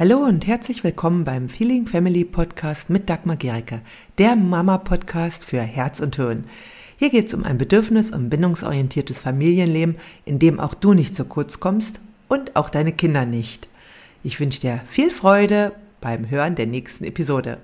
Hallo und herzlich willkommen beim Feeling Family Podcast mit Dagmar Gericke, der Mama-Podcast für Herz und Hirn. Hier geht es um ein bedürfnis- und bindungsorientiertes Familienleben, in dem auch du nicht zu kurz kommst und auch deine Kinder nicht. Ich wünsche dir viel Freude beim Hören der nächsten Episode.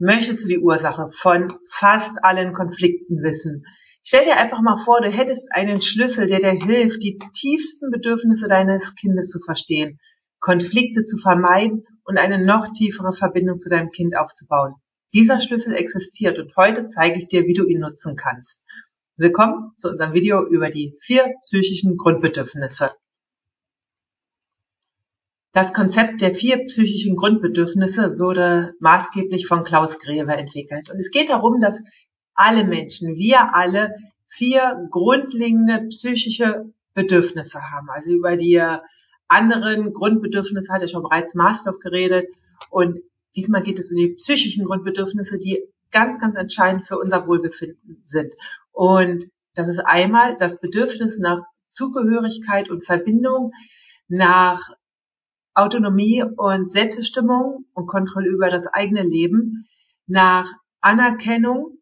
Möchtest du die Ursache von fast allen Konflikten wissen? Stell dir einfach mal vor, du hättest einen Schlüssel, der dir hilft, die tiefsten Bedürfnisse deines Kindes zu verstehen Konflikte zu vermeiden und eine noch tiefere Verbindung zu deinem Kind aufzubauen. Dieser Schlüssel existiert und heute zeige ich dir, wie du ihn nutzen kannst. Willkommen zu unserem Video über die vier psychischen Grundbedürfnisse. Das Konzept der vier psychischen Grundbedürfnisse wurde maßgeblich von Klaus Greve entwickelt. Und es geht darum, dass alle Menschen, wir alle, vier grundlegende psychische Bedürfnisse haben. Also über die anderen Grundbedürfnisse hat er schon bereits Maslow geredet. Und diesmal geht es um die psychischen Grundbedürfnisse, die ganz, ganz entscheidend für unser Wohlbefinden sind. Und das ist einmal das Bedürfnis nach Zugehörigkeit und Verbindung, nach Autonomie und Selbstbestimmung und Kontrolle über das eigene Leben, nach Anerkennung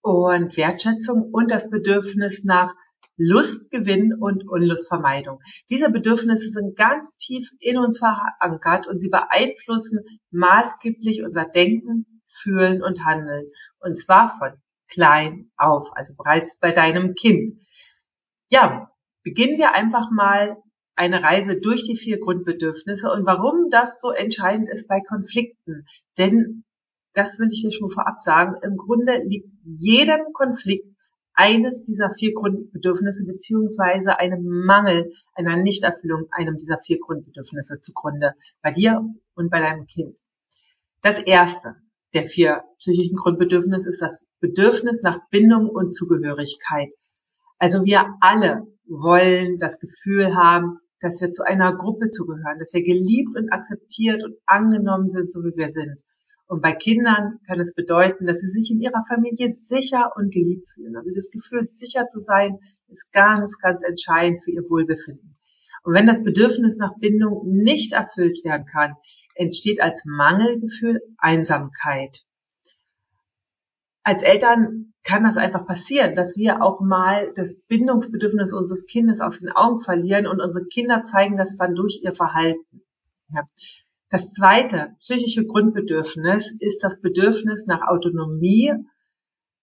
und Wertschätzung und das Bedürfnis nach Lustgewinn und Unlustvermeidung. Diese Bedürfnisse sind ganz tief in uns verankert und sie beeinflussen maßgeblich unser Denken, Fühlen und Handeln. Und zwar von klein auf, also bereits bei deinem Kind. Ja, beginnen wir einfach mal eine Reise durch die vier Grundbedürfnisse und warum das so entscheidend ist bei Konflikten. Denn, das will ich dir schon vorab sagen, im Grunde liegt jedem Konflikt eines dieser vier Grundbedürfnisse beziehungsweise einem Mangel, einer Nichterfüllung einem dieser vier Grundbedürfnisse zugrunde, bei dir und bei deinem Kind. Das erste der vier psychischen Grundbedürfnisse ist das Bedürfnis nach Bindung und Zugehörigkeit. Also wir alle wollen das Gefühl haben, dass wir zu einer Gruppe zugehören, dass wir geliebt und akzeptiert und angenommen sind, so wie wir sind. Und bei Kindern kann es bedeuten, dass sie sich in ihrer Familie sicher und geliebt fühlen. Also das Gefühl, sicher zu sein, ist ganz, ganz entscheidend für ihr Wohlbefinden. Und wenn das Bedürfnis nach Bindung nicht erfüllt werden kann, entsteht als Mangelgefühl Einsamkeit. Als Eltern kann das einfach passieren, dass wir auch mal das Bindungsbedürfnis unseres Kindes aus den Augen verlieren und unsere Kinder zeigen das dann durch ihr Verhalten. Ja. Das zweite psychische Grundbedürfnis ist das Bedürfnis nach Autonomie,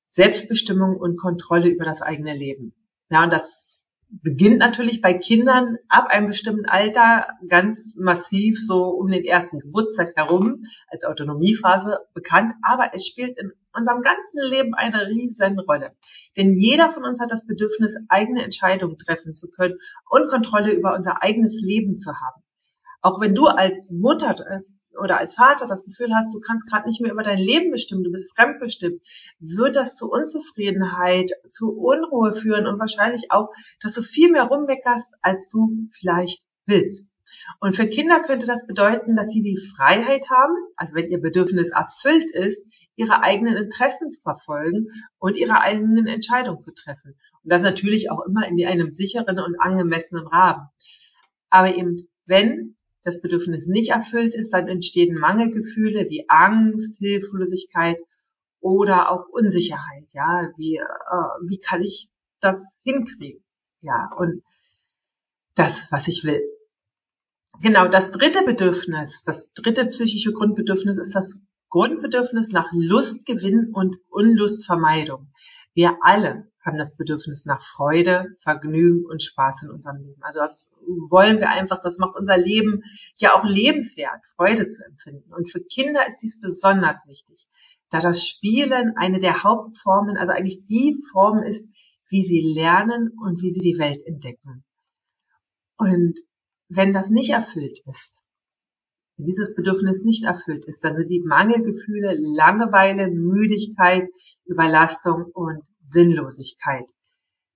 Selbstbestimmung und Kontrolle über das eigene Leben. Ja, und das beginnt natürlich bei Kindern ab einem bestimmten Alter ganz massiv so um den ersten Geburtstag herum als Autonomiephase bekannt, aber es spielt in unserem ganzen Leben eine riesen Rolle. Denn jeder von uns hat das Bedürfnis, eigene Entscheidungen treffen zu können und Kontrolle über unser eigenes Leben zu haben. Auch wenn du als Mutter oder als Vater das Gefühl hast, du kannst gerade nicht mehr über dein Leben bestimmen, du bist fremdbestimmt, wird das zu Unzufriedenheit, zu Unruhe führen und wahrscheinlich auch, dass du viel mehr rumweckerst, als du vielleicht willst. Und für Kinder könnte das bedeuten, dass sie die Freiheit haben, also wenn ihr Bedürfnis erfüllt ist, ihre eigenen Interessen zu verfolgen und ihre eigenen Entscheidungen zu treffen. Und das natürlich auch immer in einem sicheren und angemessenen Rahmen. Aber eben, wenn das Bedürfnis nicht erfüllt ist, dann entstehen Mangelgefühle wie Angst, Hilflosigkeit oder auch Unsicherheit. Ja, wie, äh, wie kann ich das hinkriegen? Ja, und das, was ich will. Genau, das dritte Bedürfnis, das dritte psychische Grundbedürfnis ist das Grundbedürfnis nach Lustgewinn und Unlustvermeidung. Wir alle haben das Bedürfnis nach Freude, Vergnügen und Spaß in unserem Leben. Also das wollen wir einfach, das macht unser Leben ja auch lebenswert, Freude zu empfinden. Und für Kinder ist dies besonders wichtig, da das Spielen eine der Hauptformen, also eigentlich die Form ist, wie sie lernen und wie sie die Welt entdecken. Und wenn das nicht erfüllt ist, wenn dieses Bedürfnis nicht erfüllt ist, dann sind die Mangelgefühle Langeweile, Müdigkeit, Überlastung und Sinnlosigkeit.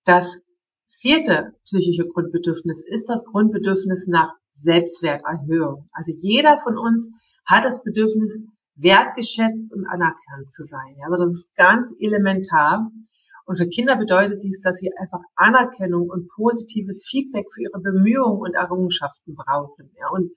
Das vierte psychische Grundbedürfnis ist das Grundbedürfnis nach Selbstwerterhöhung. Also jeder von uns hat das Bedürfnis, wertgeschätzt und anerkannt zu sein. Also das ist ganz elementar. Und für Kinder bedeutet dies, dass sie einfach Anerkennung und positives Feedback für ihre Bemühungen und Errungenschaften brauchen. Ja, und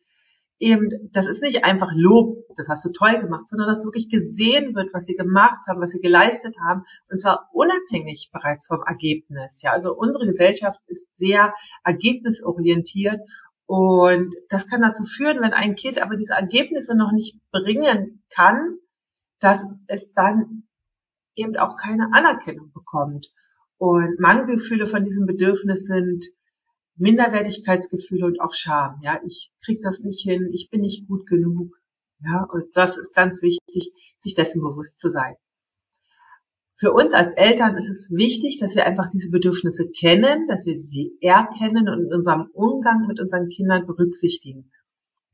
eben, das ist nicht einfach Lob, das hast du toll gemacht, sondern dass wirklich gesehen wird, was sie gemacht haben, was sie geleistet haben, und zwar unabhängig bereits vom Ergebnis. Ja, also unsere Gesellschaft ist sehr ergebnisorientiert und das kann dazu führen, wenn ein Kind aber diese Ergebnisse noch nicht bringen kann, dass es dann eben auch keine Anerkennung bekommt. Und Mangelgefühle von diesem Bedürfnis sind Minderwertigkeitsgefühle und auch Scham. Ja, ich krieg das nicht hin, ich bin nicht gut genug. Ja, und das ist ganz wichtig, sich dessen bewusst zu sein. Für uns als Eltern ist es wichtig, dass wir einfach diese Bedürfnisse kennen, dass wir sie erkennen und in unserem Umgang mit unseren Kindern berücksichtigen.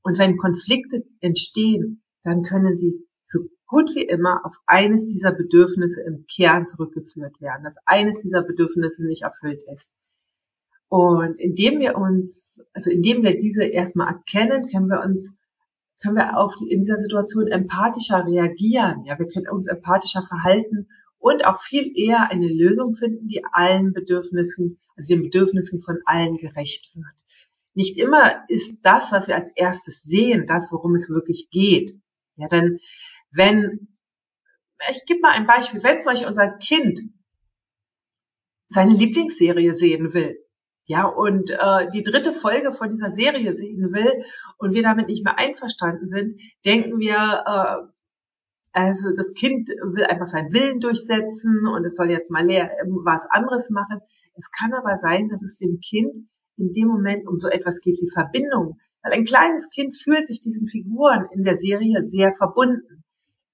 Und wenn Konflikte entstehen, dann können sie so gut wie immer auf eines dieser Bedürfnisse im Kern zurückgeführt werden, dass eines dieser Bedürfnisse nicht erfüllt ist. Und indem wir uns, also indem wir diese erstmal erkennen, können wir uns, können wir auf die, in dieser Situation empathischer reagieren. Ja, wir können uns empathischer verhalten und auch viel eher eine Lösung finden, die allen Bedürfnissen, also den Bedürfnissen von allen gerecht wird. Nicht immer ist das, was wir als erstes sehen, das, worum es wirklich geht. Ja, denn wenn, ich gebe mal ein Beispiel, wenn zum Beispiel unser Kind seine Lieblingsserie sehen will, ja, und äh, die dritte Folge von dieser Serie sehen will und wir damit nicht mehr einverstanden sind, denken wir, äh, also das Kind will einfach seinen Willen durchsetzen und es soll jetzt mal leer, was anderes machen. Es kann aber sein, dass es dem Kind in dem Moment um so etwas geht wie Verbindung. Weil ein kleines Kind fühlt sich diesen Figuren in der Serie sehr verbunden.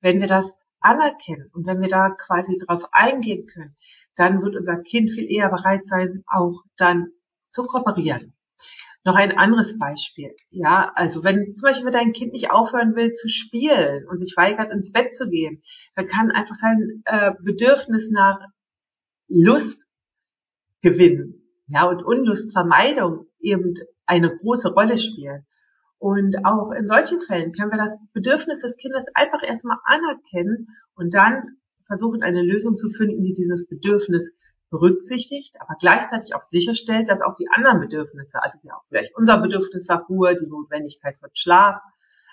Wenn wir das anerkennen und wenn wir da quasi drauf eingehen können, dann wird unser Kind viel eher bereit sein, auch dann zu kooperieren. Noch ein anderes Beispiel. Ja, also wenn zum Beispiel dein Kind nicht aufhören will zu spielen und sich weigert ins Bett zu gehen, dann kann einfach sein äh, Bedürfnis nach Lust gewinnen, ja, und Unlustvermeidung eben eine große Rolle spielen. Und auch in solchen Fällen können wir das Bedürfnis des Kindes einfach erstmal anerkennen und dann versuchen, eine Lösung zu finden, die dieses Bedürfnis berücksichtigt, aber gleichzeitig auch sicherstellt, dass auch die anderen Bedürfnisse, also ja auch vielleicht unser Bedürfnis nach Ruhe, die Notwendigkeit von Schlaf,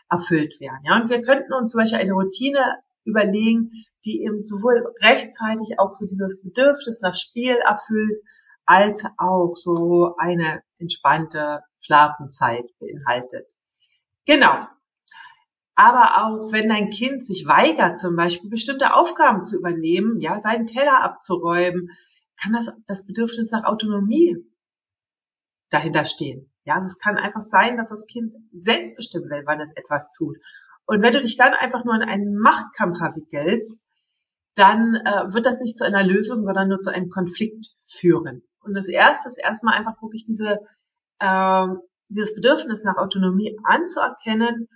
erfüllt werden. Ja, und wir könnten uns zum Beispiel eine Routine überlegen, die eben sowohl rechtzeitig auch so dieses Bedürfnis nach Spiel erfüllt, als auch so eine entspannte Schlafenzeit beinhaltet. Genau. Aber auch wenn dein Kind sich weigert, zum Beispiel bestimmte Aufgaben zu übernehmen, ja, seinen Teller abzuräumen, kann das, das Bedürfnis nach Autonomie dahinter stehen. Ja, also es kann einfach sein, dass das Kind selbst bestimmen will, wann es etwas tut. Und wenn du dich dann einfach nur in einen Machtkampf verwickelst, dann äh, wird das nicht zu einer Lösung, sondern nur zu einem Konflikt führen. Und das erste ist erstmal einfach wirklich diese äh, dieses Bedürfnis nach Autonomie anzuerkennen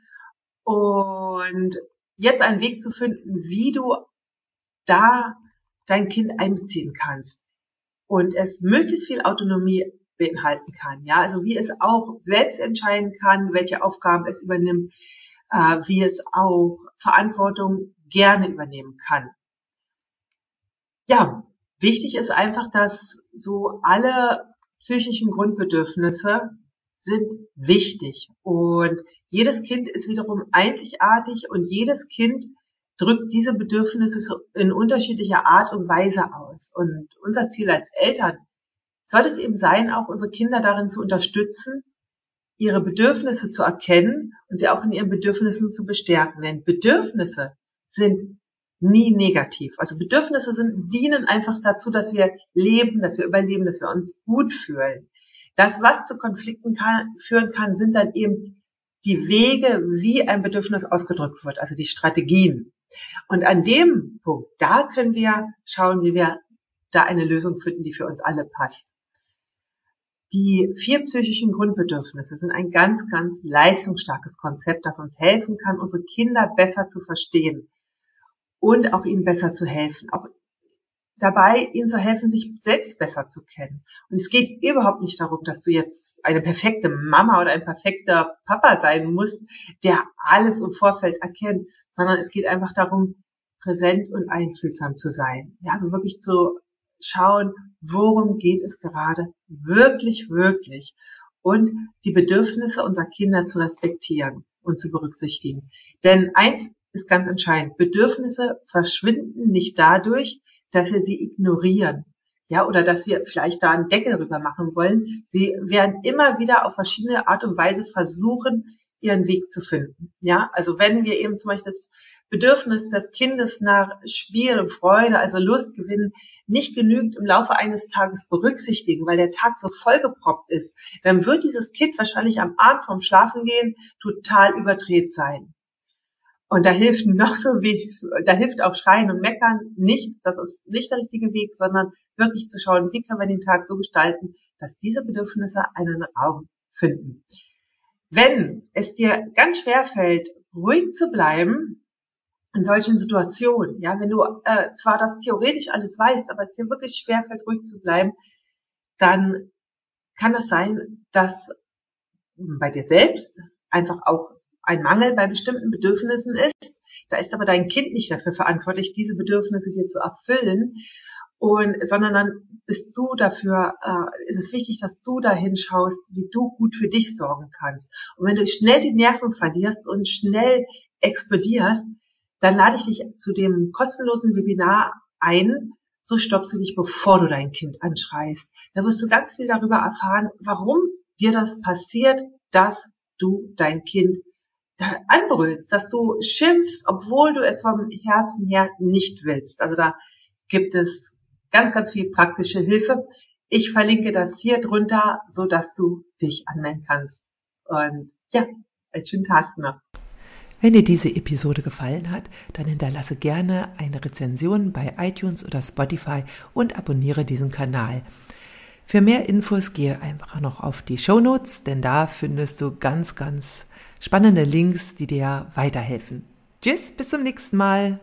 und jetzt einen Weg zu finden, wie du da dein Kind einbeziehen kannst und es möglichst viel Autonomie beinhalten kann. Ja, also wie es auch selbst entscheiden kann, welche Aufgaben es übernimmt, äh, wie es auch Verantwortung gerne übernehmen kann. Ja, wichtig ist einfach, dass so alle psychischen Grundbedürfnisse sind wichtig. Und jedes Kind ist wiederum einzigartig und jedes Kind drückt diese Bedürfnisse in unterschiedlicher Art und Weise aus. Und unser Ziel als Eltern sollte es eben sein, auch unsere Kinder darin zu unterstützen, ihre Bedürfnisse zu erkennen und sie auch in ihren Bedürfnissen zu bestärken. Denn Bedürfnisse sind nie negativ. Also Bedürfnisse sind, dienen einfach dazu, dass wir leben, dass wir überleben, dass wir uns gut fühlen. Das, was zu Konflikten kann, führen kann, sind dann eben die Wege, wie ein Bedürfnis ausgedrückt wird, also die Strategien. Und an dem Punkt, da können wir schauen, wie wir da eine Lösung finden, die für uns alle passt. Die vier psychischen Grundbedürfnisse sind ein ganz, ganz leistungsstarkes Konzept, das uns helfen kann, unsere Kinder besser zu verstehen und auch ihnen besser zu helfen, auch dabei, ihnen zu helfen, sich selbst besser zu kennen. Und es geht überhaupt nicht darum, dass du jetzt eine perfekte Mama oder ein perfekter Papa sein musst, der alles im Vorfeld erkennt, sondern es geht einfach darum, präsent und einfühlsam zu sein. Ja, also wirklich zu schauen, worum geht es gerade wirklich, wirklich und die Bedürfnisse unserer Kinder zu respektieren. und zu berücksichtigen. Denn eins ist ganz entscheidend. Bedürfnisse verschwinden nicht dadurch, dass wir sie ignorieren. Ja, oder dass wir vielleicht da einen Deckel rüber machen wollen. Sie werden immer wieder auf verschiedene Art und Weise versuchen, ihren Weg zu finden. Ja, also wenn wir eben zum Beispiel das Bedürfnis des Kindes nach Spiel und Freude, also Lust gewinnen, nicht genügend im Laufe eines Tages berücksichtigen, weil der Tag so vollgeproppt ist, dann wird dieses Kind wahrscheinlich am Abend vom Schlafengehen total überdreht sein. Und da hilft noch so wie, da hilft auch Schreien und Meckern nicht. Das ist nicht der richtige Weg, sondern wirklich zu schauen, wie können wir den Tag so gestalten, dass diese Bedürfnisse einen Raum finden. Wenn es dir ganz schwer fällt, ruhig zu bleiben, in solchen Situationen, ja, wenn du äh, zwar das theoretisch alles weißt, aber es dir wirklich schwerfällt, ruhig zu bleiben, dann kann es sein, dass bei dir selbst einfach auch ein Mangel bei bestimmten Bedürfnissen ist. Da ist aber dein Kind nicht dafür verantwortlich, diese Bedürfnisse dir zu erfüllen. Und, sondern dann bist du dafür, äh, ist es wichtig, dass du dahin schaust, wie du gut für dich sorgen kannst. Und wenn du schnell die Nerven verlierst und schnell explodierst, dann lade ich dich zu dem kostenlosen Webinar ein. So stoppst du dich, bevor du dein Kind anschreist. Da wirst du ganz viel darüber erfahren, warum dir das passiert, dass du dein Kind anbrüllst, dass du schimpfst, obwohl du es vom Herzen her nicht willst. Also da gibt es ganz, ganz viel praktische Hilfe. Ich verlinke das hier drunter, so dass du dich anmelden kannst. Und ja, einen schönen Tag noch. Wenn dir diese Episode gefallen hat, dann hinterlasse gerne eine Rezension bei iTunes oder Spotify und abonniere diesen Kanal. Für mehr Infos gehe einfach noch auf die Show Notes, denn da findest du ganz, ganz spannende Links, die dir weiterhelfen. Tschüss, bis zum nächsten Mal.